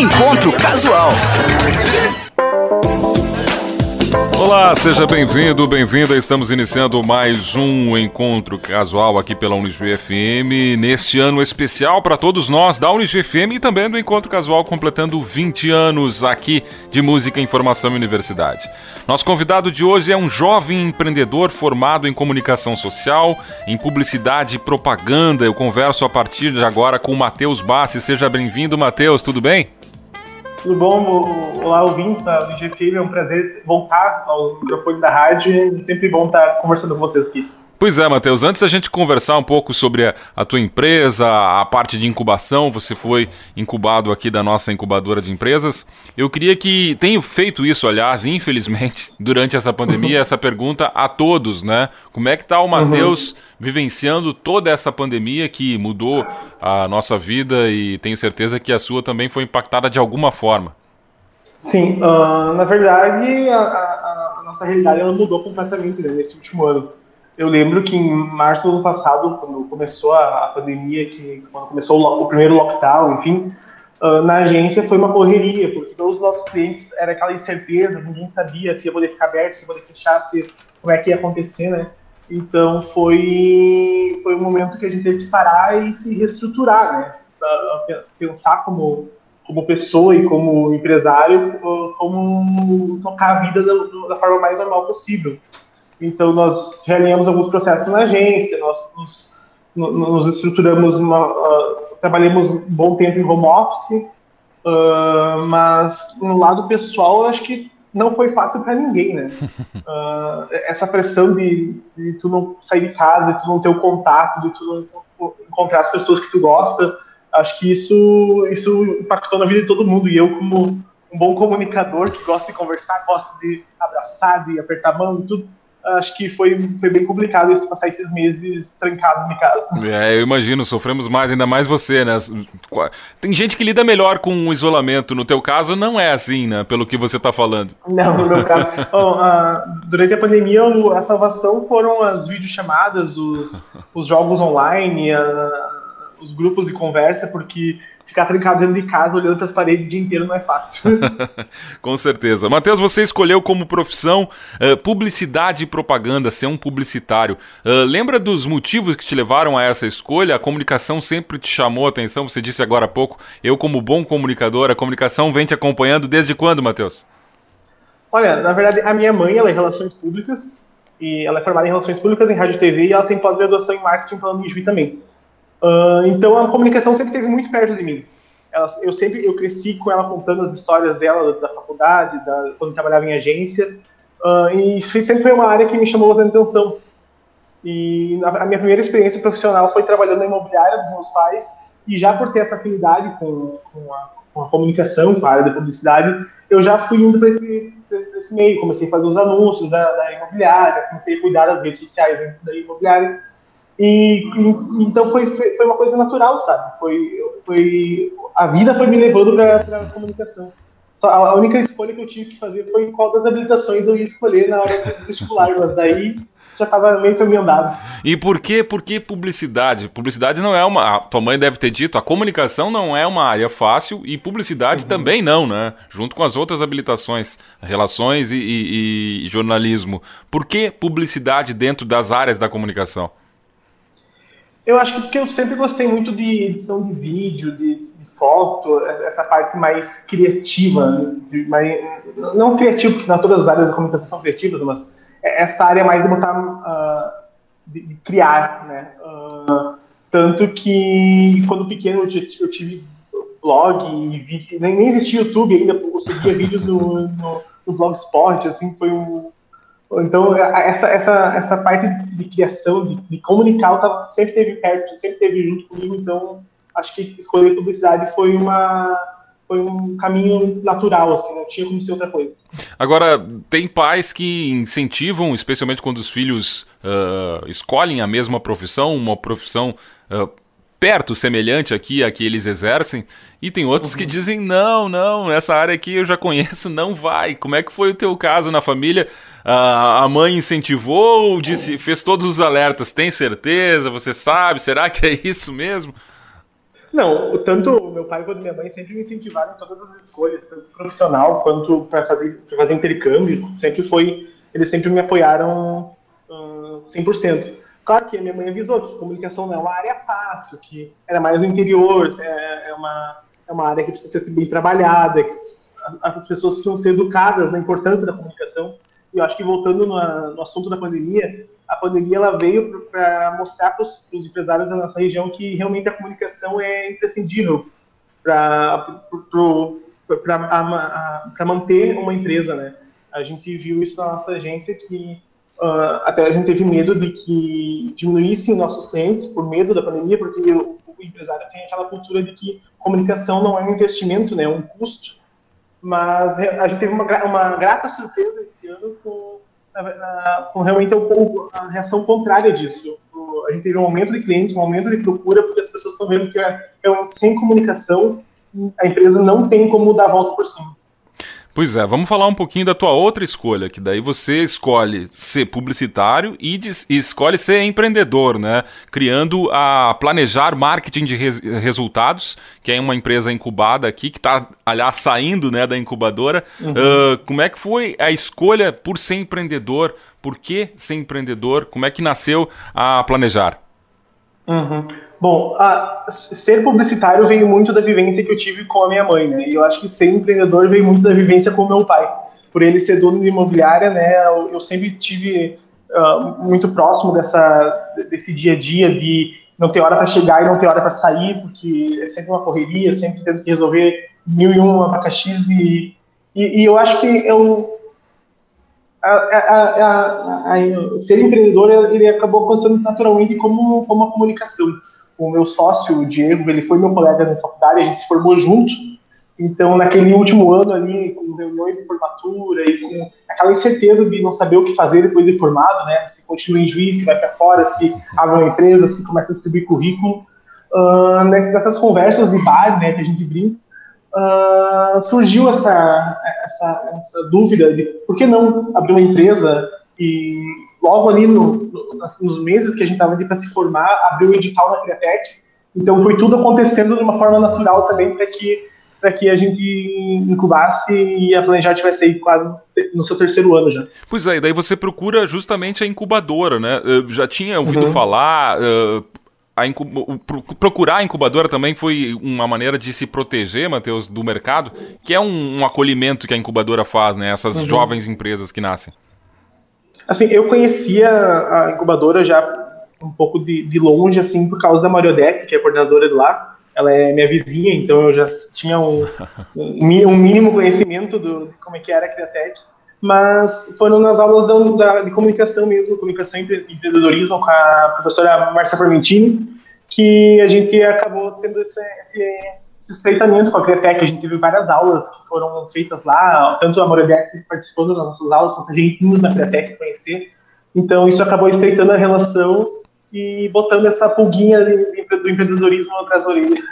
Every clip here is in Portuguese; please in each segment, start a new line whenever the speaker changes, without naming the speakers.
Encontro Casual.
Olá, seja bem-vindo, bem-vinda. Estamos iniciando mais um encontro casual aqui pela Unijuí FM, neste ano especial para todos nós da Unijuí FM e também do Encontro Casual completando 20 anos aqui de música, informação e universidade. Nosso convidado de hoje é um jovem empreendedor formado em comunicação social, em publicidade e propaganda. Eu converso a partir de agora com o Matheus Bassi. Seja bem-vindo, Matheus, tudo bem?
Tudo bom? Olá, ouvintes da VGFM. É um prazer voltar ao microfone da rádio. É sempre bom estar conversando com vocês aqui.
Pois é, Matheus, antes da gente conversar um pouco sobre a, a, tua empresa, a parte de incubação, você foi incubado aqui da nossa incubadora de empresas. Eu queria que tenho feito isso, aliás, infelizmente, durante essa pandemia, essa pergunta a todos, né? Como é que tá o Matheus uhum. vivenciando toda essa pandemia que mudou a nossa vida e tenho certeza que a sua também foi impactada de alguma forma.
Sim, uh, na verdade, a, a, a, nossa realidade ela mudou completamente né, nesse último ano eu lembro que em março do ano passado, quando começou a, pandemia, que quando começou o, o primeiro lockdown, enfim, uh, na agência foi uma correria, porque todos os nossos clientes era aquela incerteza, ninguém sabia se ia poder ficar aberto, se ia poder fechar, se, como é que ia acontecer, né? Então foi foi um momento que a gente teve que parar e se reestruturar, né? Pensar como como pessoa e como empresário, como tocar a vida da, da forma mais normal possível. Então, nós realinhamos alguns processos na agência, nós nos, nos estruturamos, uh, trabalhamos um bom tempo em home office, uh, mas no lado pessoal, eu acho que não foi fácil para ninguém, né? Uh, essa pressão de, de, tu não sair de casa, de tu não ter o contato, de tu não encontrar as pessoas que tu gosta, acho que isso, isso impactou na vida de todo mundo. E eu, como um bom comunicador que gosta de conversar, gosta de abraçar, de apertar a mão e tudo, acho que foi, foi bem complicado esse, passar esses meses trancado em casa.
É, eu imagino, sofremos mais, ainda mais você, né? Tem gente que lida melhor com o isolamento, no teu caso não é assim, né? Pelo que você está falando.
Não, no meu caso. Bom, uh, durante a pandemia, a salvação foram as videochamadas, os, os jogos online, uh, os grupos de conversa, porque ficar trancado dentro de casa olhando para as paredes o dia inteiro não é fácil.
Com certeza. Matheus, você escolheu como profissão uh, publicidade e propaganda, ser um publicitário. Uh, lembra dos motivos que te levaram a essa escolha? A comunicação sempre te chamou a atenção? Você disse agora há pouco, eu como bom comunicador, a comunicação vem te acompanhando desde quando, Matheus?
Olha, na verdade, a minha mãe, ela é em relações públicas, e ela é formada em relações públicas em rádio e TV, e ela tem pós-graduação em marketing pela Unijuí também. Então a comunicação sempre esteve muito perto de mim. Ela, eu sempre eu cresci com ela contando as histórias dela da, da faculdade, da, quando trabalhava em agência, uh, e sempre foi uma área que me chamou bastante atenção. E a, a minha primeira experiência profissional foi trabalhando na imobiliária dos meus pais, e já por ter essa afinidade com, com, a, com a comunicação, com a área da publicidade, eu já fui indo para esse, esse meio. Comecei a fazer os anúncios da, da imobiliária, comecei a cuidar das redes sociais da imobiliária. E, e, então foi, foi uma coisa natural, sabe? Foi, foi a vida foi me levando para a comunicação. Só a única escolha que eu tive que fazer foi qual das habilitações eu ia escolher na hora do vestibular, mas daí já estava meio caminho andado.
E por que, por que publicidade? Publicidade não é uma. A tua mãe deve ter dito, a comunicação não é uma área fácil e publicidade uhum. também não, né? Junto com as outras habilitações, relações e, e, e jornalismo. Por que publicidade dentro das áreas da comunicação?
Eu acho que porque eu sempre gostei muito de edição de vídeo, de, de foto, essa parte mais criativa, de, mais, não criativo, porque não todas as áreas da comunicação são criativas, mas essa área mais de botar, uh, de, de, criar, né? Uh, tanto que quando pequeno eu, tive blog e vídeo, nem, nem existia YouTube ainda, eu seguia vídeos no, no, no Blogspot, assim, foi um então, essa, essa, essa parte de criação, de, de comunicar, eu tava, sempre teve perto, sempre teve junto comigo, então acho que escolher publicidade foi uma foi um caminho natural, assim, não tinha como ser outra coisa.
Agora, tem pais que incentivam, especialmente quando os filhos uh, escolhem a mesma profissão, uma profissão uh, perto, semelhante aqui a que eles exercem, e tem outros uhum. que dizem, não, não, essa área aqui eu já conheço, não vai. Como é que foi o teu caso na família? A mãe incentivou, disse, fez todos os alertas, tem certeza, você sabe, será que é isso mesmo?
Não, tanto meu pai quanto minha mãe sempre me incentivaram em todas as escolhas, tanto profissional quanto para fazer, fazer intercâmbio. Sempre foi, eles sempre me apoiaram uh, 100%. Claro que a minha mãe avisou que comunicação não é uma área fácil, que era mais no interior, é, é uma, é uma área que precisa ser bem trabalhada, que as pessoas precisam ser educadas na importância da comunicação. E eu acho que voltando no, no assunto da pandemia, a pandemia ela veio para mostrar para os empresários da nossa região que realmente a comunicação é imprescindível para manter uma empresa, né? A gente viu isso na nossa agência que uh, até a gente teve medo de que diminuíssem nossos clientes por medo da pandemia, porque o, o empresário tem aquela cultura de que comunicação não é um investimento, né? É um custo. Mas a gente teve uma, uma grata surpresa esse ano com com realmente a reação contrária disso. A gente teve um aumento de clientes, um aumento de procura, porque as pessoas estão vendo que realmente sem comunicação a empresa não tem como dar a volta por cima.
Pois é, vamos falar um pouquinho da tua outra escolha, que daí você escolhe ser publicitário e, e escolhe ser empreendedor, né? Criando a Planejar Marketing de res, Resultados, que é uma empresa incubada aqui, que está, aliás, saindo né, da incubadora. Uhum. Uh, como é que foi a escolha por ser empreendedor? Por que ser empreendedor? Como é que nasceu a Planejar?
Uhum. Bom, a, ser publicitário veio muito da vivência que eu tive com a minha mãe, né? E eu acho que ser empreendedor veio muito da vivência com o meu pai. Por ele ser dono de imobiliária, né? Eu, eu sempre tive uh, muito próximo dessa, desse dia a dia de não ter hora para chegar e não ter hora para sair, porque é sempre uma correria, sempre tendo que resolver mil e um abacaxis e, e, e eu acho que eu a, a, a, ser empreendedor ele acabou acontecendo naturalmente como, como a comunicação o meu sócio, o Diego, ele foi meu colega na faculdade, a gente se formou junto. Então, naquele último ano ali, com reuniões de formatura e com aquela incerteza de não saber o que fazer depois de formado, né? Se continua em juiz, se vai para fora, se abre uma empresa, se começa a distribuir currículo. Uh, nessas conversas de bar, né, que a gente brinca, uh, surgiu essa, essa, essa dúvida de por que não abrir uma empresa e logo ali no, no, nos meses que a gente estava ali para se formar, abriu o edital na Criatec. Então foi tudo acontecendo de uma forma natural também para que para que a gente incubasse e a Planejar tivesse aí quase no seu terceiro ano já.
Pois é, e daí você procura justamente a incubadora, né? Eu já tinha ouvido uhum. falar, uh, a procurar a incubadora também foi uma maneira de se proteger, Matheus, do mercado, que é um, um, acolhimento que a incubadora faz, né? Essas uhum. jovens empresas que nascem.
Assim, eu conhecia a incubadora já um pouco de, de longe, assim, por causa da Mariodete, que é a coordenadora de lá. Ela é minha vizinha, então eu já tinha um, um, mínimo conhecimento do, de como é que era a Criatec. Mas foram nas aulas da, da, de comunicação mesmo, comunicação e empreendedorismo com a professora Marcia Parmentini, que a gente acabou tendo esse, esse esse estreitamento com a Criatec. A gente teve várias aulas que foram feitas lá, tanto a Morebeck participou das nossas aulas, quanto a gente indo na Criatec conhecer. Então, isso acabou estreitando a relação e botando essa pulguinha do empreendedorismo atrás da orelha.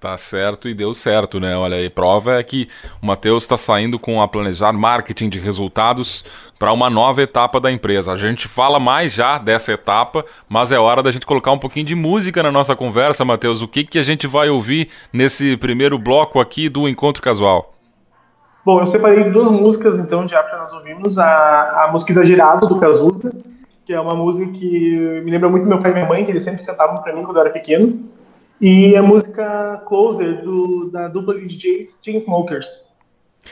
Tá certo e deu certo, né? Olha aí, prova é que o Matheus está saindo com a planejar marketing de resultados para uma nova etapa da empresa. A gente fala mais já dessa etapa, mas é hora da gente colocar um pouquinho de música na nossa conversa, Matheus. O que, que a gente vai ouvir nesse primeiro bloco aqui do Encontro Casual?
Bom, eu separei duas músicas então já para nós ouvirmos. A, a música Exagerado do Cazuza, que é uma música que me lembra muito meu pai e minha mãe, que eles sempre cantavam para mim quando eu era pequeno e a música Closer do, da dupla de DJs Chainsmokers.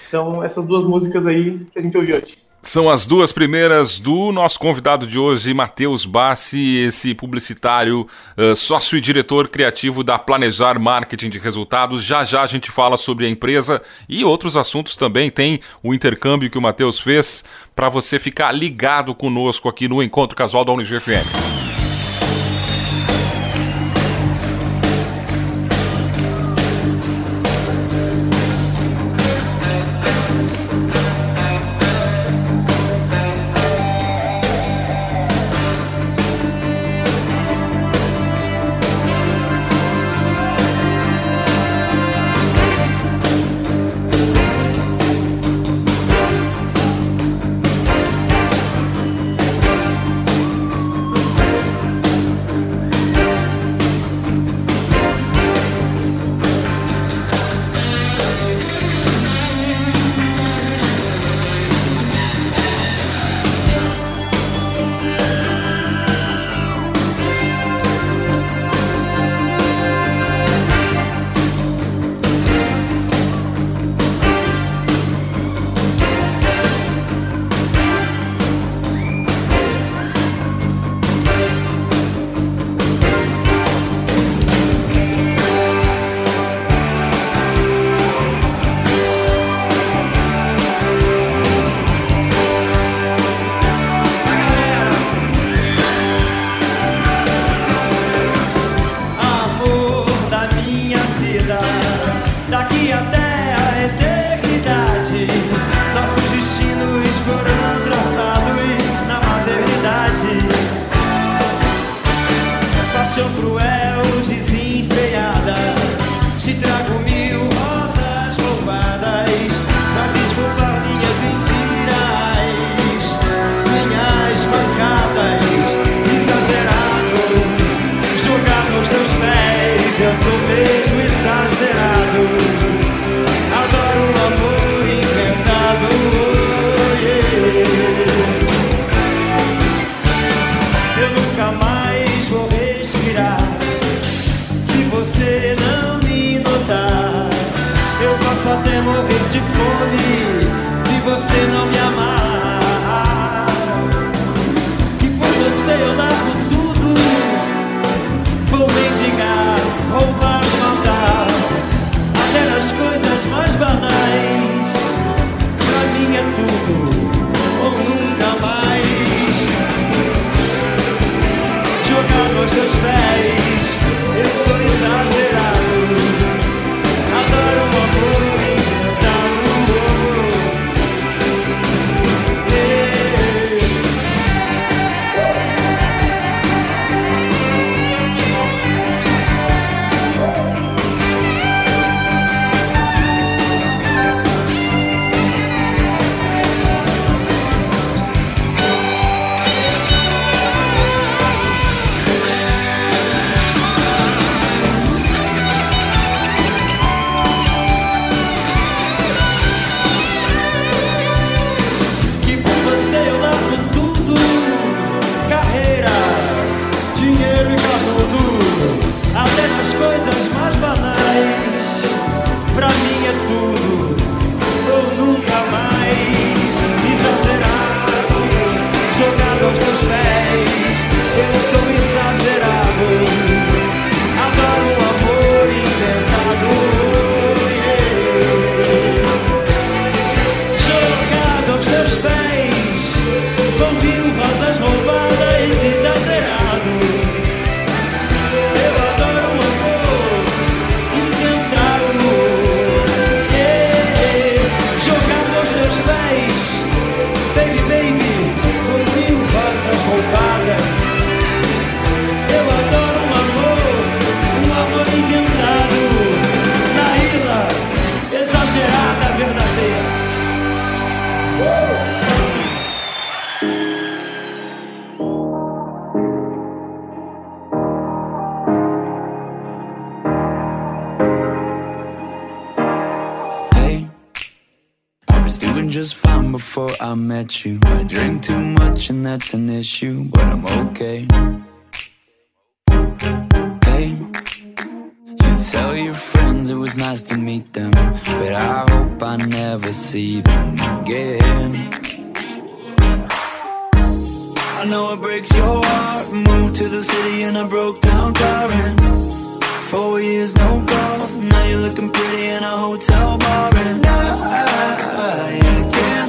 Então, essas duas músicas aí que a gente ouviu hoje.
São as duas primeiras do nosso convidado de hoje, Matheus Bassi, esse publicitário, uh, sócio e diretor criativo da Planejar Marketing de Resultados. Já já a gente fala sobre a empresa e outros assuntos também. Tem o intercâmbio que o Matheus fez para você ficar ligado conosco aqui no Encontro Casual da UniGFM.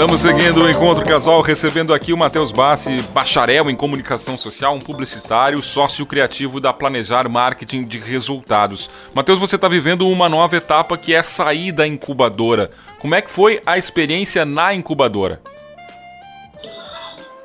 Estamos seguindo o Encontro Casual, recebendo aqui o Matheus Bassi, bacharel em comunicação social, um publicitário, sócio criativo da Planejar Marketing de Resultados. Matheus, você está vivendo uma nova etapa que é sair da incubadora. Como é que foi a experiência na incubadora?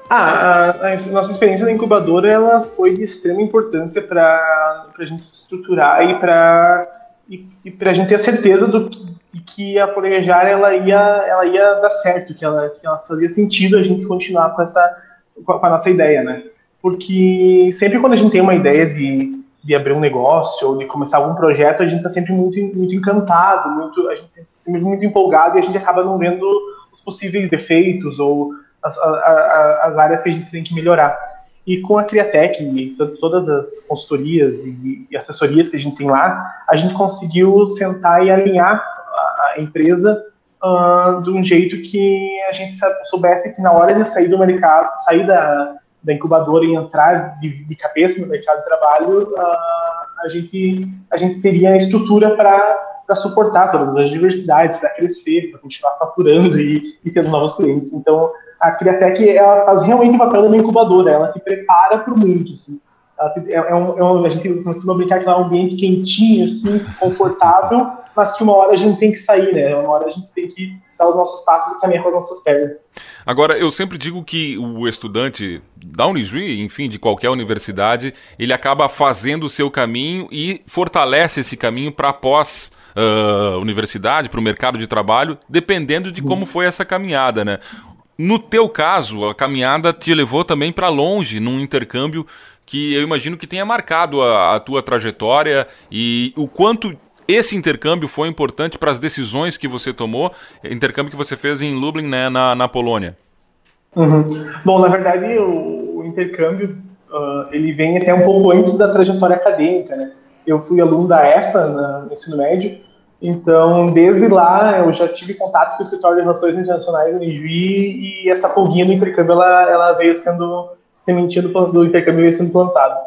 Ah, a, a nossa experiência na incubadora ela foi de extrema importância para a gente se estruturar e para e, e para a gente ter a certeza do de que a planejar ela ia ela ia dar certo, que ela que ela fazia sentido a gente continuar com essa com a, nossa ideia, né? Porque sempre quando a gente tem uma ideia de, de abrir um negócio ou de começar algum projeto, a gente está sempre muito muito encantado, muito a gente tá sempre muito empolgado e a gente acaba não vendo os possíveis defeitos ou as, a- a- as áreas que a gente tem que melhorar. E com a Criatec e to- todas as consultorias e, e assessorias que a gente tem lá, a gente conseguiu sentar e alinhar empresa ah, de um jeito que a gente soubesse que na hora de sair do mercado, sair da, da incubadora e entrar de, de cabeça no mercado de trabalho, ah, a, gente, a gente teria a estrutura para suportar todas as diversidades, para crescer, para continuar faturando e, e tendo novos clientes. Então, a Criatec ela faz realmente o papel uma incubadora, ela te prepara para o mundo. Assim. É, é um, é um- a gente costuma brincar que é um ambiente quentinho, assim, confortável, mas que uma hora a gente tem que sair, né? Uma hora a gente tem que dar os nossos passos e caminhar com as nossas pernas.
Agora, eu sempre digo que o estudante da Unisui, enfim, de qualquer universidade, ele acaba fazendo o seu caminho e fortalece esse caminho para pós ah, universidade, para o mercado de trabalho, dependendo de como foi essa caminhada, né? No teu caso, a caminhada te levou também para longe, num intercâmbio que eu imagino que tenha marcado a, a tua trajetória e o quanto esse intercâmbio foi importante para as decisões que você tomou, intercâmbio que você fez em Lublin, né, na, na Polônia.
Uhum. Bom, na verdade, o, o intercâmbio ah, ele vem até um pouco antes da trajetória acadêmica, né? Eu fui aluno da EFA na- no ensino médio, então desde lá eu já tive contato com o escritório de relações internacionais do Nijuí e essa pulguinha do intercâmbio ela, ela veio sendo sementinha do, do intercâmbio veio sendo plantada.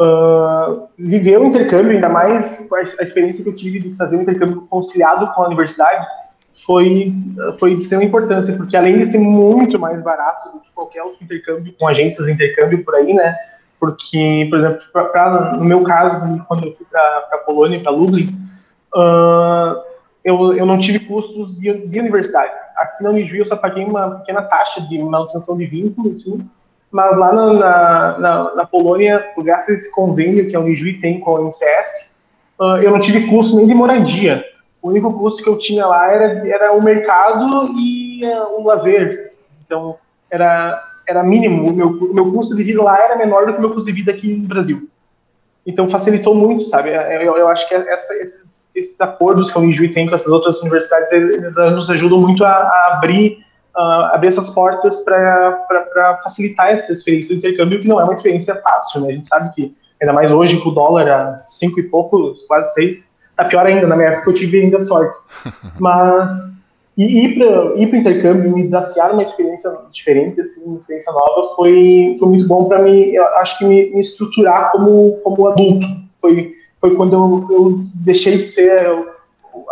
Ah, viver o intercâmbio, ainda mais a, experiência que eu tive de fazer um intercâmbio conciliado com a universidade, foi, foi de extrema importância, porque além de ser muito mais barato do que qualquer outro intercâmbio com agências de intercâmbio por aí, né? Porque, por exemplo, pra, pra- no meu caso, quando eu fui para a Polônia, para Lublin, ah, eu, eu não tive custos de, de universidade. Aqui na Unijuí eu só paguei uma pequena taxa de manutenção de vínculo, enfim, mas lá na, na, na, na Polônia, graças a esse convênio que a Unijuí tem com a NCS, ah, eu não tive custo nem de moradia. O único custo que eu tinha lá era, era o mercado e eh, o lazer. Então, era, era mínimo. O meu, meu custo de vida lá era menor do que o meu custo de vida aqui no Brasil. Então, facilitou muito, sabe? Eu, eu acho que essa, esses, esses acordos que a Unijuí tem com essas outras universidades, eles nos ajudam muito a, a abrir, uh, abrir essas portas para facilitar essa experiência do intercâmbio, que não é uma experiência fácil, né? A gente sabe que, ainda mais hoje, com o dólar a cinco e pouco, quase seis, tá pior ainda, na minha época eu tive ainda sorte. Mas e ir para ir o intercâmbio, me desafiar uma experiência diferente, assim, uma experiência nova, foi, foi muito bom para mim, eu acho que me, me, estruturar como, como adulto. Foi, foi quando eu, eu deixei de ser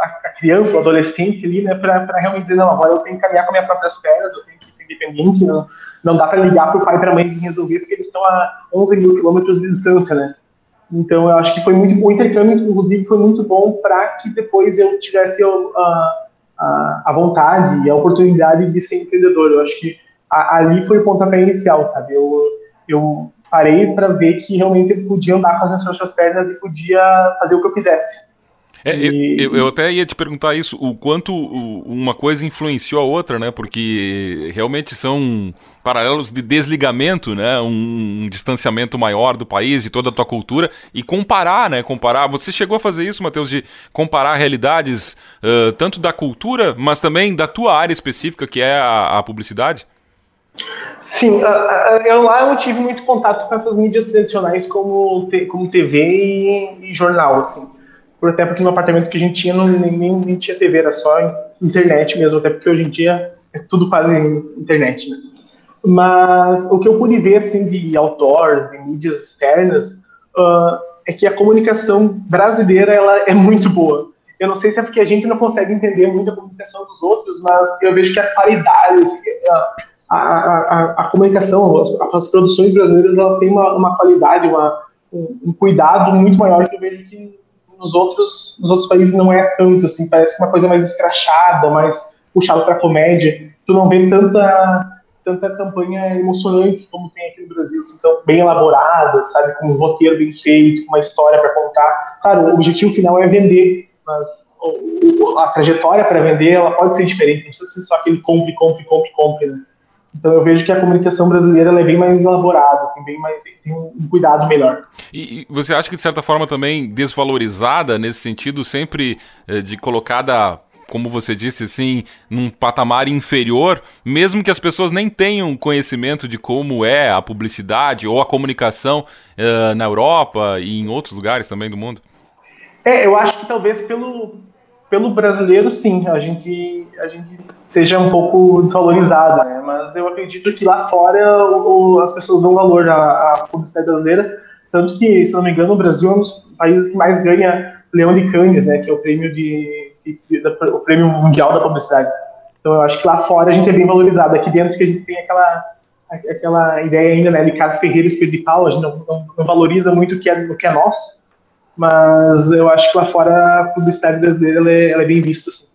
a, a criança, o adolescente ali, né, para realmente dizer, não, agora eu tenho que caminhar com minhas próprias pernas, eu tenho que ser independente, não, não dá para ligar para o pai e para a mãe resolver, porque eles estão a 11 mil quilômetros de distância, né. Então, eu acho que foi muito o intercâmbio, inclusive, foi muito bom para que depois eu tivesse uh, a, a vontade e a oportunidade de ser empreendedor. Eu acho que a, ali foi o pontapé inicial, sabe? Eu, eu parei para ver que realmente eu podia andar com as minhas próprias pernas e podia fazer o que eu quisesse.
É, e... eu, eu, até ia te perguntar isso, o quanto uma coisa influenciou a outra, né? Porque realmente são paralelos de desligamento, né? Um, um, distanciamento maior do país, de toda a tua cultura, e comparar, né? Comparar. Você chegou a fazer isso, Matheus, de comparar realidades uh, tanto da cultura, mas também da tua área específica, que é a, a publicidade?
Sim, eu lá eu tive muito contato com essas mídias tradicionais como, como TV e, e jornal, assim até porque no apartamento que a gente tinha não, nem, nem tinha TV, era só internet mesmo, até porque hoje em dia é tudo quase internet, né? Mas o que eu pude ver, assim, de outdoors, de mídias externas, uh, é que a comunicação brasileira, ela é muito boa. Eu não sei se é porque a gente não consegue entender muito a comunicação dos outros, mas eu vejo que a qualidade, assim, a, a, a, a, comunicação, as, as, produções brasileiras, elas têm uma, uma qualidade, uma, um, um cuidado muito maior que eu vejo que nos outros, nos outros países não é tanto, assim, parece uma coisa mais escrachada, mais puxada para comédia. Tu não vê tanta tanta campanha emocionante como tem aqui no Brasil, assim, tão bem elaborada, sabe, com um roteiro bem feito, com uma história para contar. Claro, o objetivo final é vender, mas a trajetória para vender ela pode ser diferente, não precisa ser só aquele compre, compre, compre, compre, né? Então eu vejo que a comunicação brasileira é bem mais elaborada, assim, bem mais, tem um cuidado melhor.
E, e, você acha que de certa forma também desvalorizada nesse sentido, sempre eh, de colocada como você disse, assim, num patamar inferior, mesmo que as pessoas nem tenham conhecimento de como é a publicidade ou a comunicação uh, na Europa e em outros lugares também do mundo?
É, eu acho que talvez pelo, pelo brasileiro, sim, a gente, a gente seja um pouco desvalorizada, né? Mas eu acredito que lá fora o, o, as pessoas dão valor à, à, publicidade brasileira, tanto que, se não me engano, o Brasil é um dos países que mais ganha Leão de Cannes, né? Que é o prêmio de, de, de, o prêmio mundial da publicidade. Então eu acho que lá fora a gente é bem valorizado. Aqui dentro que a gente tem aquela aquela ideia ainda, né, de Casa Ferreira e de a gente não, não, não valoriza muito o que é, o que é nosso mas eu acho que lá fora a publicidade brasileira ela é, ela é bem vista. Assim.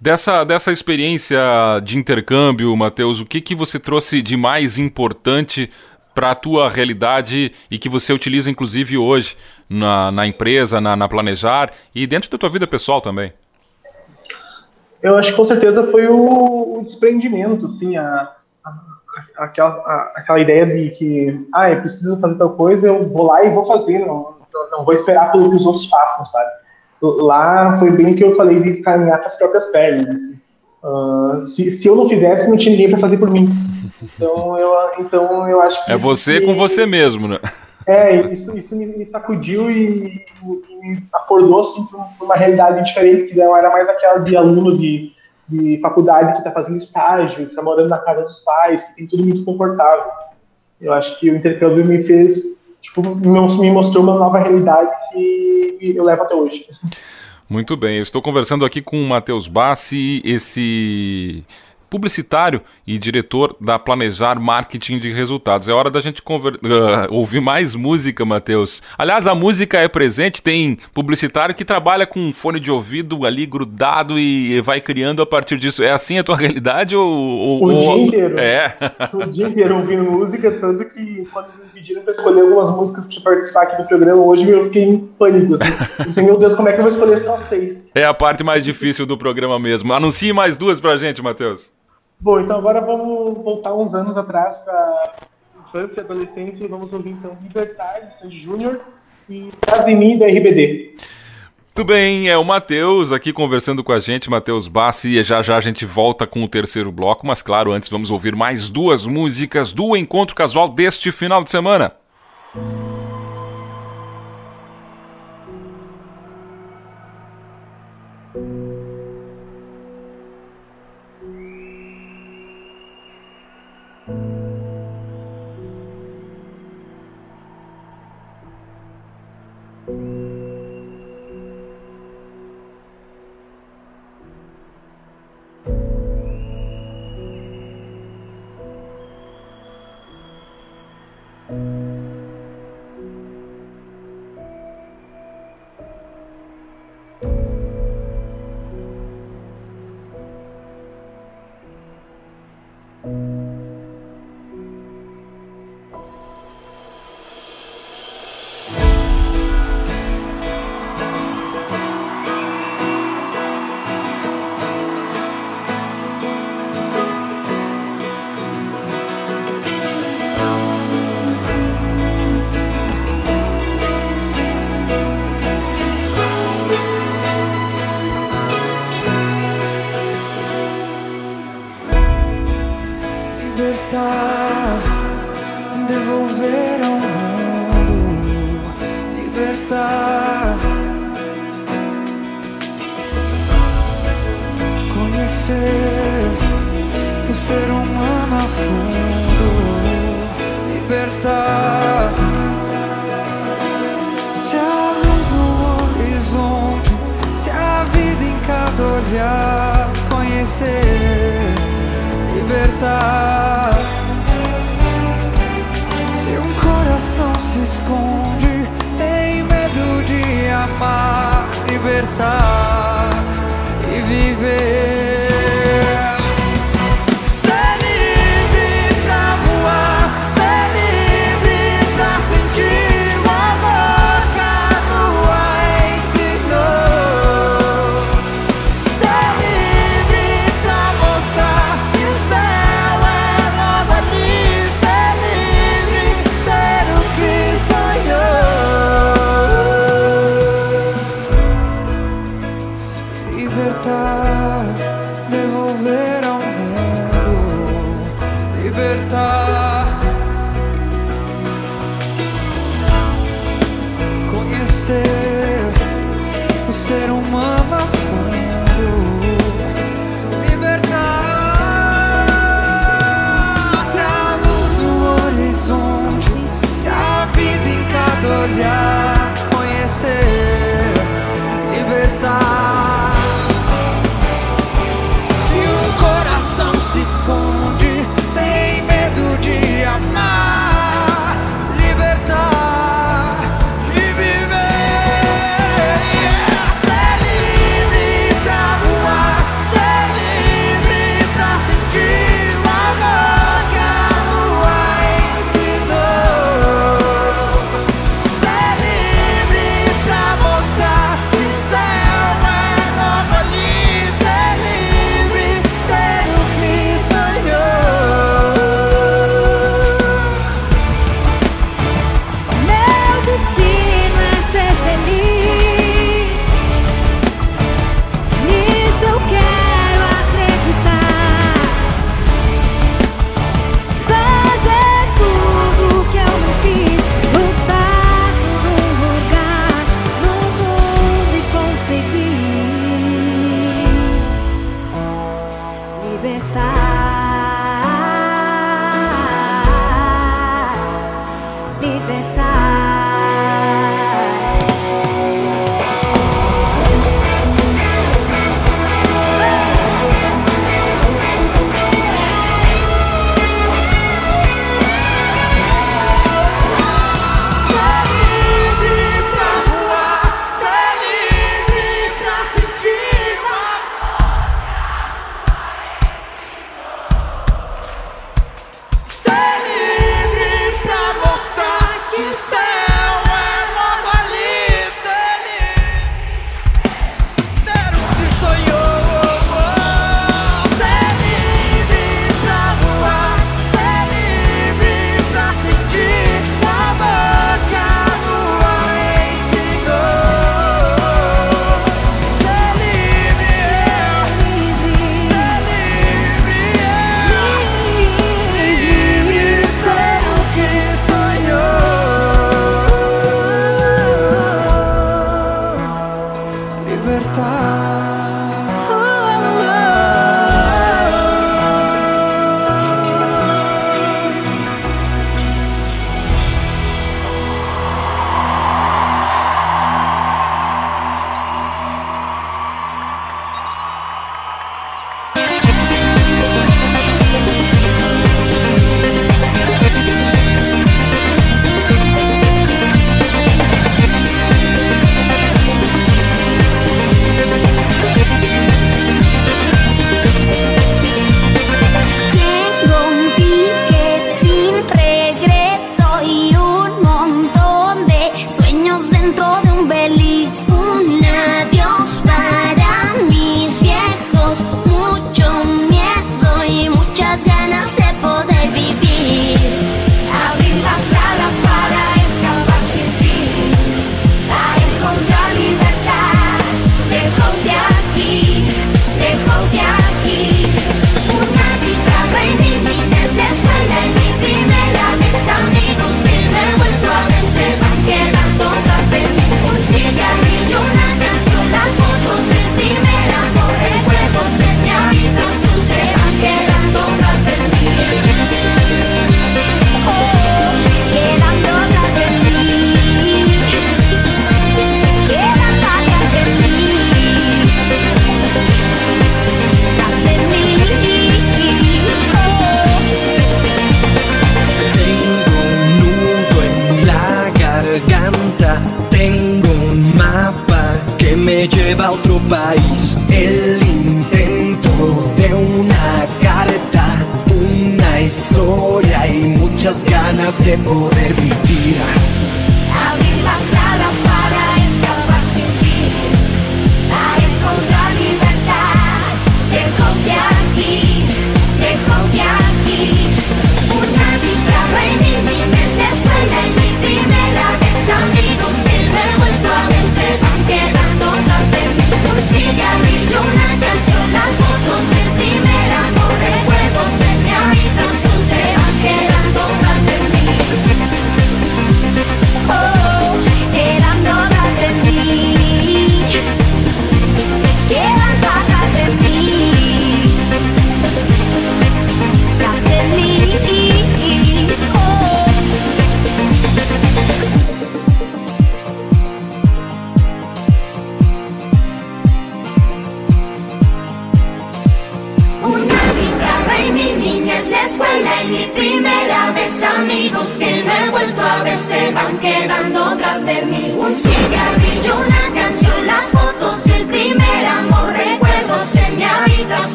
Dessa, dessa experiência de intercâmbio, Matheus, o que, que você trouxe de mais importante para a tua realidade e que você utiliza inclusive hoje na, na empresa, na, na, Planejar e dentro da tua vida pessoal também?
Eu acho que com certeza foi o, o desprendimento, assim, a, a, aquela, aquela ideia de que, ah, eu preciso fazer tal coisa, eu vou lá e vou fazer, não, não vou esperar pelo que os outros façam, sabe? Lá foi bem que eu falei de caminhar com as próprias pernas. Assim. Uh, se, se eu não fizesse, não tinha ninguém para fazer por mim. Então eu, então eu acho que.
É você com você mesmo, né?
É, isso, isso me, me sacudiu e, e, me acordou assim, para uma realidade diferente, que não era mais aquela de aluno de, de faculdade que está fazendo estágio, que está morando na casa dos pais, que tem tudo muito confortável. Eu acho que o intercâmbio me fez tipo, me mostrou uma nova realidade que eu levo até hoje.
Muito bem, eu estou conversando aqui com o Matheus Bassi, esse publicitário e diretor da Planejar Marketing de Resultados. É hora da gente conver... uh, ouvir mais música, Matheus. Aliás, a música é presente, tem publicitário que trabalha com um fone de ouvido ali grudado e vai criando a partir disso. É assim a tua realidade ou... ou
o dia inteiro.
É.
O dia inteiro ouvindo música, tanto que quando me pediram para escolher algumas músicas para participar aqui do programa hoje, eu fiquei em pânico, assim. assim. meu Deus, como é que eu vou escolher só seis?
É a parte mais difícil do programa mesmo. Anuncie mais duas pra gente, Matheus.
Bom, então agora vamos voltar uns anos atrás para infância e adolescência e vamos ouvir então Libertar, de Júnior e Traz de Mim, da RBD.
Muito bem, é o Matheus aqui conversando com a gente, Matheus Bassi, e já já a gente volta com o terceiro bloco, mas claro, antes vamos ouvir mais duas músicas do encontro casual deste final de semana.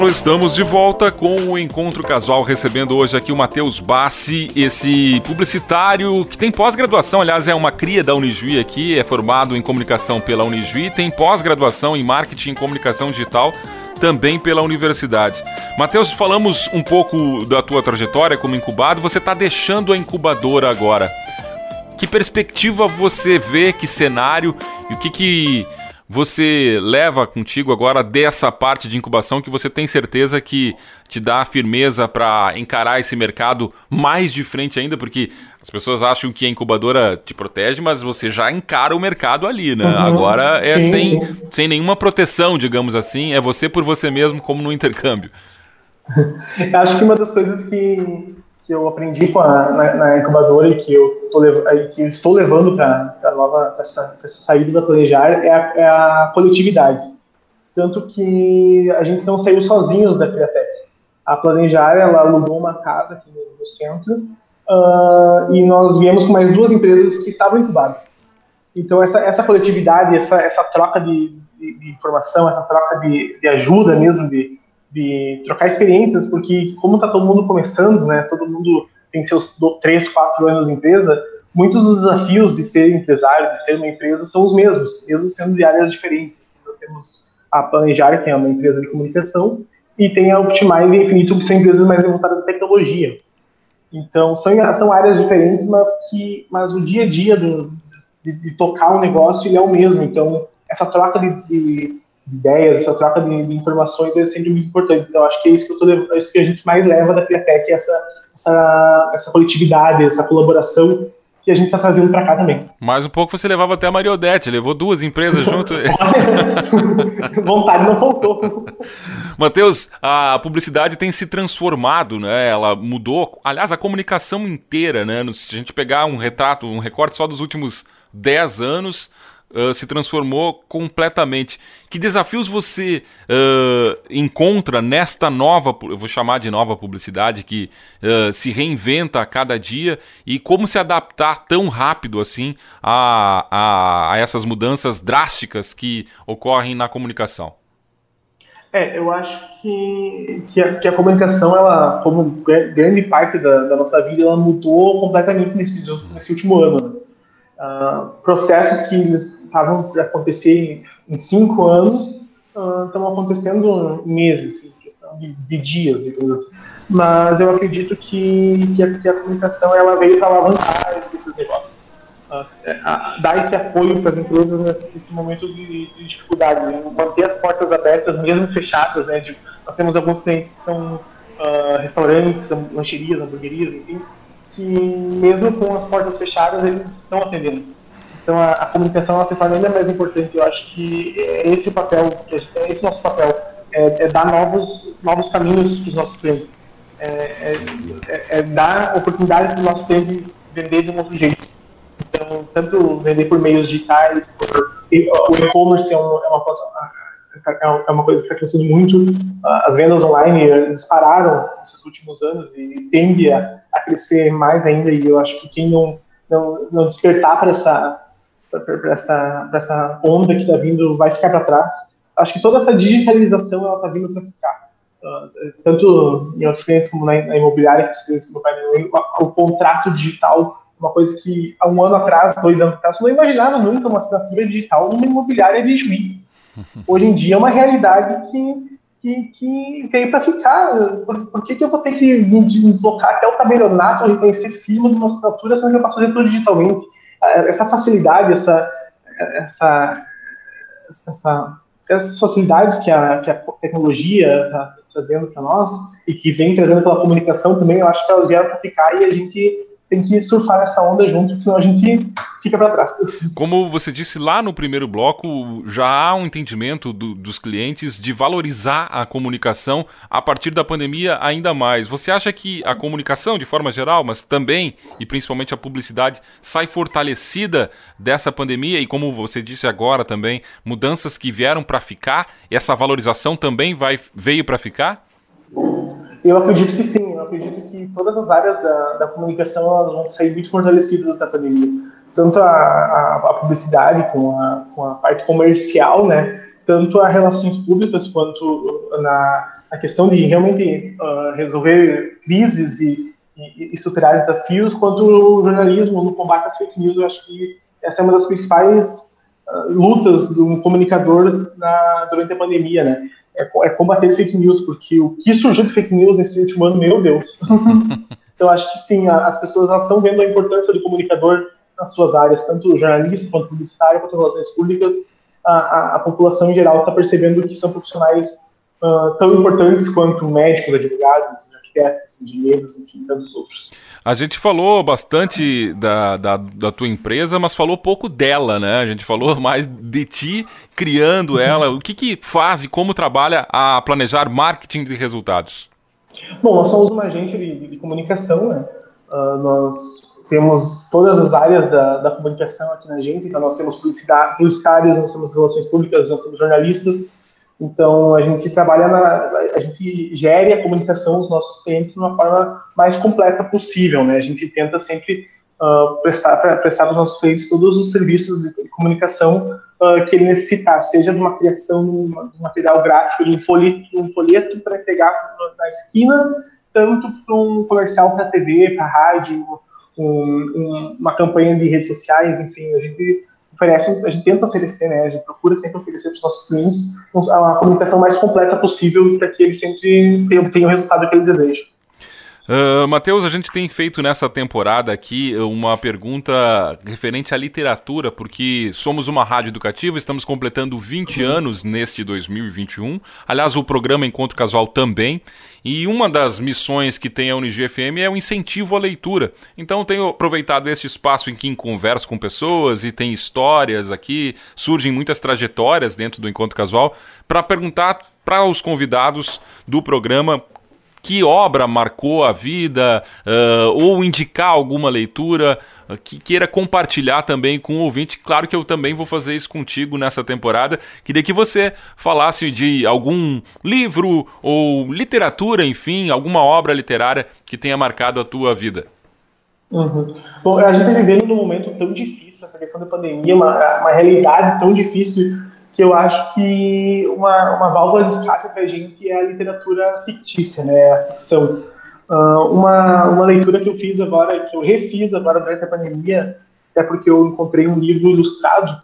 Intervalo, estamos de volta com o Encontro Casual, recebendo hoje aqui o Matheus Bassi, esse publicitário que tem pós-graduação, aliás, é uma cria da Unijuí aqui, é formado em comunicação pela Unijuí, tem pós-graduação em marketing e comunicação digital também pela universidade. Matheus, falamos um pouco da tua trajetória como incubado, você está deixando a incubadora agora. Que perspectiva você vê, que cenário e o que, que você leva contigo agora dessa parte de incubação que você tem certeza que te dá firmeza para encarar esse mercado mais de frente ainda, porque as pessoas acham que a incubadora te protege, mas você já encara o mercado ali, né?
Uhum.
Agora é
Sim,
sem,
sim.
sem nenhuma proteção, digamos assim, é você por você mesmo, como no intercâmbio.
Acho que uma das coisas que, que eu aprendi a, na, na incubadora e que eu, tô, que eu estou levando para nova pra essa, essa saída da planejar é a, é a coletividade. Tanto que a gente não saiu sozinhos da Criatec. A Planejar ela alugou uma casa aqui no, no centro ah, e nós viemos com mais duas empresas que estavam incubadas. Então essa, essa coletividade, essa, essa troca de, de, de informação, essa troca de, de ajuda mesmo, de, de trocar experiências, porque como está todo mundo começando, né, todo mundo tem seus três, quatro anos de empresa, muitos dos desafios de ser empresário, de ter uma empresa, são os mesmos, mesmo sendo de áreas diferentes. Nós temos a Planejar, que é uma empresa de comunicação, e tem a Optimize e Infinito, que são empresas mais voltadas à tecnologia. Então, são, são áreas diferentes, mas que mas o dia a dia do, de, de tocar um negócio ele é o mesmo. Então, essa troca de, de ideias, essa troca de, de, informações é sempre muito importante. Então, acho que é isso que, eu tô, é isso que a gente mais leva da Criatec, essa, essa, essa coletividade, essa colaboração que a gente está trazendo para cá também.
Mais um pouco você levava até a Mariodete, levou duas empresas junto.
Vontade não faltou.
Matheus, a publicidade tem se transformado, né? Ela mudou, aliás, a comunicação inteira, né? Se a gente pegar um retrato, um recorte só dos últimos 10 anos, se transformou completamente. Que desafios você uh, encontra nesta nova, eu vou chamar de nova publicidade, que uh, se reinventa a cada dia e como se adaptar tão rápido assim a, a, a essas mudanças drásticas que ocorrem na comunicação?
É, eu acho que, que, a, que a comunicação, ela, como grande parte da, da, nossa vida, ela mudou completamente nesse, nesse último ano. Uh, processos que estavam para acontecer em cinco anos uh, estão acontecendo em meses, em questão de, de dias, digamos assim. Mas eu acredito que, que, a, que a comunicação ela veio para alavancar esses negócios. Uh, dar esse apoio para as empresas nesse, nesse momento de, de dificuldade, né? manter as portas abertas, mesmo fechadas. Né? De, nós temos alguns clientes que são restaurantes, lancherias, hamburguerias, enfim, que mesmo com as portas fechadas eles estão atendendo. Então a, a comunicação ela se torna ainda mais importante. Eu acho que é esse o papel, gente- é esse nosso papel, é, é dar novos, novos caminhos para os nossos clientes. É, é, é- é dar oportunidade para o nosso cliente vender de um outro jeito. Então, tanto vender por meios digitais, por, o e-commerce é, um- é uma, é uma coisa que está crescendo muito. Ah, As vendas online dispararam nesses últimos anos e tende a, a crescer mais ainda. E eu acho que quem não, não, não despertar para essa, para essa, pra essa onda que está vindo vai ficar para trás. Acho que toda essa digitalização ela está vindo para ficar. Ah, tanto em outros clientes como na, na imobiliária, que os clientes do o, o contrato digital uma coisa que há um ano atrás, dois anos atrás, não imaginava nunca uma assinatura digital numa imobiliária de Juí. Hoje em dia é uma realidade que, que, que veio para ficar. Por, por que, que eu vou ter que me deslocar até o tabelionato reconhecer firma de uma assinatura, sendo que eu fazer tudo digitalmente? Ah, Essa facilidade, essa, essa, essa, essas facilidades que a, que a tecnologia está trazendo para nós e que vem trazendo pela comunicação também, eu acho que elas vieram para ficar e a gente tem que surfar nessa onda junto, senão a gente fica para trás.
Como você disse lá no primeiro bloco, já há um entendimento do- dos clientes de valorizar a comunicação a partir da pandemia ainda mais. Você acha que a comunicação, de forma geral, mas também e principalmente a publicidade, sai fortalecida dessa pandemia? E como você disse agora também, mudanças que vieram para ficar, essa valorização também vai, veio para ficar?
Eu acredito que sim, eu acredito que todas as áreas da, da comunicação elas vão sair muito fortalecidas da pandemia. Tanto a, a, a publicidade com a, com a parte comercial, né? Tanto as relações públicas quanto na a questão de realmente uh, resolver crises e, e, e, superar desafios, quanto o jornalismo no combate às fake news. Eu acho que essa é uma das principais uh, lutas do comunicador na, durante a pandemia, né? É, é combater fake news, porque o que surgiu de fake news nesse último ano, meu Deus. então, acho que sim, as pessoas estão vendo a importância do comunicador nas suas áreas, tanto jornalista, quanto publicitário, quanto relações públicas. A, a, a população em geral está percebendo que são profissionais uh, tão importantes quanto médicos, advogados, arquitetos, engenheiros, enfim, tantos outros.
A gente falou bastante da, da, da, tua empresa, mas falou pouco dela, né? A gente falou mais de ti criando ela. O que, que faz e como trabalha a planejar marketing de resultados?
Bom, nós somos uma agência de, de comunicação, né? Uh, nós temos todas as áreas da, da, comunicação aqui na agência, então nós temos publicitários, nós temos relações públicas, nós temos jornalistas, então, a gente trabalha na. A gente gere a comunicação dos nossos clientes de uma forma mais completa possível, né? A gente tenta sempre uh, prestar prestar para os nossos clientes todos os serviços de comunicação uh, que ele necessitar, seja de uma criação de um material gráfico, de um folheto, um folheto para entregar na esquina, tanto para um comercial para TV, para rádio, um, um, uma campanha de redes sociais, enfim, a gente oferece, a gente tenta oferecer, né, a gente procura sempre oferecer para os nossos clientes a comunicação mais completa possível para que eles sempre tenham o resultado que eles desejam.
Uh, Matheus, a gente tem feito nessa temporada aqui uma pergunta referente à literatura, porque somos uma rádio educativa, estamos completando 20 anos neste 2021. Aliás, o programa Encontro Casual também. E uma das missões que tem a Unigi FM é o incentivo à leitura. Então, tenho aproveitado este espaço em que converso com pessoas e tem histórias aqui, surgem muitas trajetórias dentro do Encontro Casual, para perguntar para os convidados do programa que obra marcou a vida, uh, ou indicar alguma leitura uh, que queira compartilhar também com o ouvinte. Claro que eu também vou fazer isso contigo nessa temporada. Queria que você falasse de algum livro ou literatura, enfim, alguma obra literária que tenha marcado a tua vida.
Uhum. Bom, a gente está vivendo num momento tão difícil, essa questão da pandemia, uma, uma realidade tão difícil que eu acho que uma, uma válvula de escape para a gente é a literatura fictícia, né, a ficção. Uh, uma, uma leitura que eu fiz agora, que eu refiz agora durante a pandemia, até porque eu encontrei um livro ilustrado,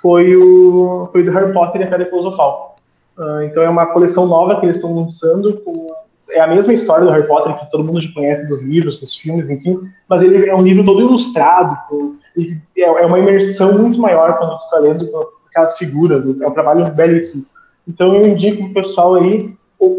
foi o foi do Harry Potter e a Pedra Filosofal. Uh, então é uma coleção nova que eles estão lançando, com, é a mesma história do Harry Potter que todo mundo já conhece dos livros, dos filmes, enfim, mas ele é um livro todo ilustrado, com, é, é uma imersão muito maior quando tu está lendo aquelas figuras, é um trabalho belíssimo. Então eu indico o pessoal aí,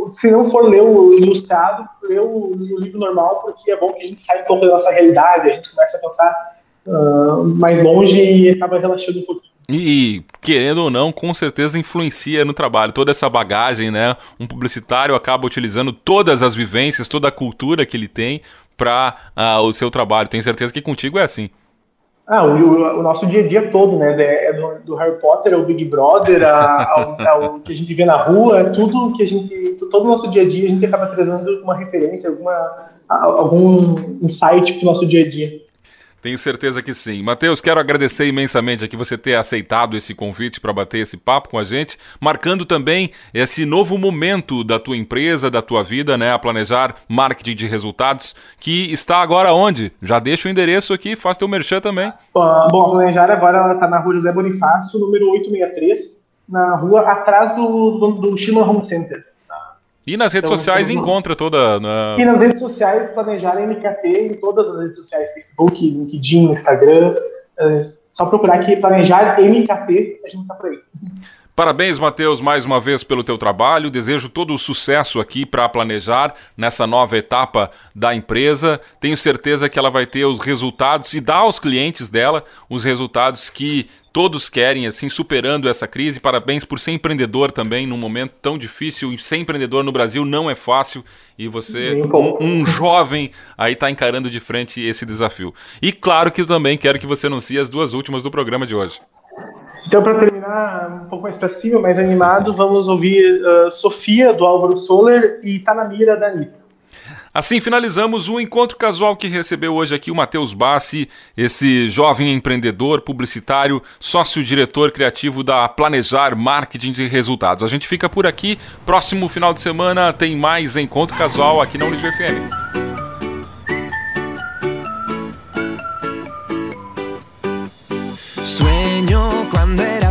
se não for ler o ilustrado, ler o, o, livro normal, porque é bom que a gente saia um pouco da nossa realidade, a gente começa a pensar ah, mais longe e acaba relaxando um pouquinho.
E, querendo ou não, com certeza influencia no trabalho. Toda essa bagagem, né? Um publicitário acaba utilizando todas as vivências, toda a cultura que ele tem para o seu trabalho. Tenho certeza que contigo é assim.
Ah, o, o- o nosso dia a dia todo, né? É do, do Harry Potter ao Big Brother, ao, ao que a gente vê na rua, é tudo que a gente. Todo o nosso dia a dia a gente acaba trazendo uma referência, alguma, algum insight pro nosso dia a dia.
Tenho certeza que sim. Matheus, quero agradecer imensamente aqui você ter aceitado esse convite para bater esse papo com a gente, marcando também esse novo momento da tua empresa, da tua vida, né, a planejar marketing de resultados, que está agora onde? Já deixa o endereço aqui, faz teu merchan também.
Ah, bom, a Planejar agora está na rua José Bonifácio, número 863, na rua atrás do, do, do Home Center.
E nas redes
Então,
sociais
então,
encontra toda na-
E nas redes sociais, Planejar MKT, em todas as redes sociais, Facebook, LinkedIn, Instagram. É só procurar aqui Planejar MKT, a gente tá por aí.
Parabéns, Matheus, mais uma vez pelo teu trabalho. Desejo todo o sucesso aqui para planejar nessa nova etapa da empresa. Tenho certeza que ela vai ter os resultados e dar aos clientes dela os resultados que todos querem, assim, superando essa crise. Parabéns por ser empreendedor também num momento tão difícil. E ser empreendedor no Brasil não é fácil e você,
um
um, um jovem, aí está encarando de frente esse desafio. E claro que eu também quero que você anuncie as duas últimas do programa de hoje.
Então, para terminar um pouco mais pra cima, mais animado, vamos ouvir ah, Sofia, do Álvaro Soler, e Tá na Mira, da Anitta.
Assim finalizamos o encontro casual que recebeu hoje aqui o Matheus Bassi, esse jovem empreendedor, publicitário, sócio-diretor criativo da Planejar Marketing de Resultados. A gente fica por aqui. Próximo final de semana tem mais encontro casual aqui na Unijo FM.
grande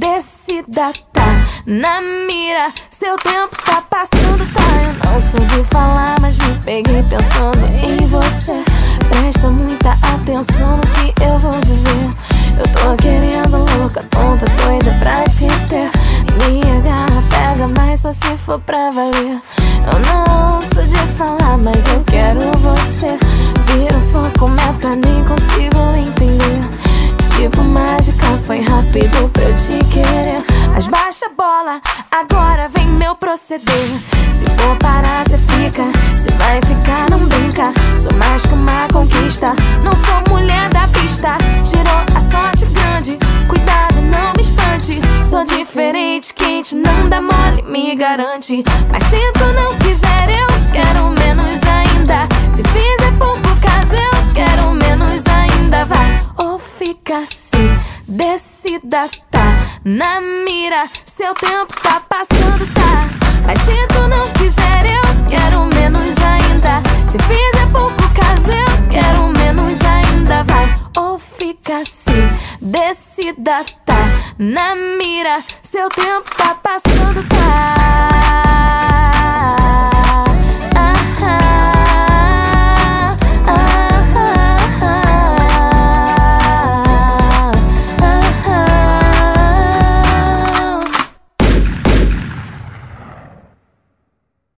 decida, tá na mira. Seu tempo tá passando, tá. Eu não sou de falar, mas me peguei pensando em você. Presta muita atenção no que eu vou dizer. Eu tô querendo louca, tonta, doida pra te ter. Me agarra, pega, mas só se for pra valer. Eu não sou de falar, mas eu quero você. Vira o foco, meta, nem consigo entender. Tipo mágica, foi rápido pra eu te querer. Mas baixa a bola, agora vem meu proceder. Se for parar, cê fica. Se vai ficar, não brinca. Sou mais que uma conquista. Não sou mulher da pista. Tirou a sorte grande. Cuidado, não me espante. Sou diferente, quente, não dá mole, me garante. Mas se tu não quiser, eu quero menos ainda. Se fizer pouco caso, eu quero menos ainda. Vai fica assim, decida, tá na mira. Seu tempo tá passando, tá. Mas se tu não quiser, eu quero menos ainda. Se fizer pouco caso, eu quero menos ainda. Vai ou fica assim, decida, tá na mira. Seu tempo tá passando, tá.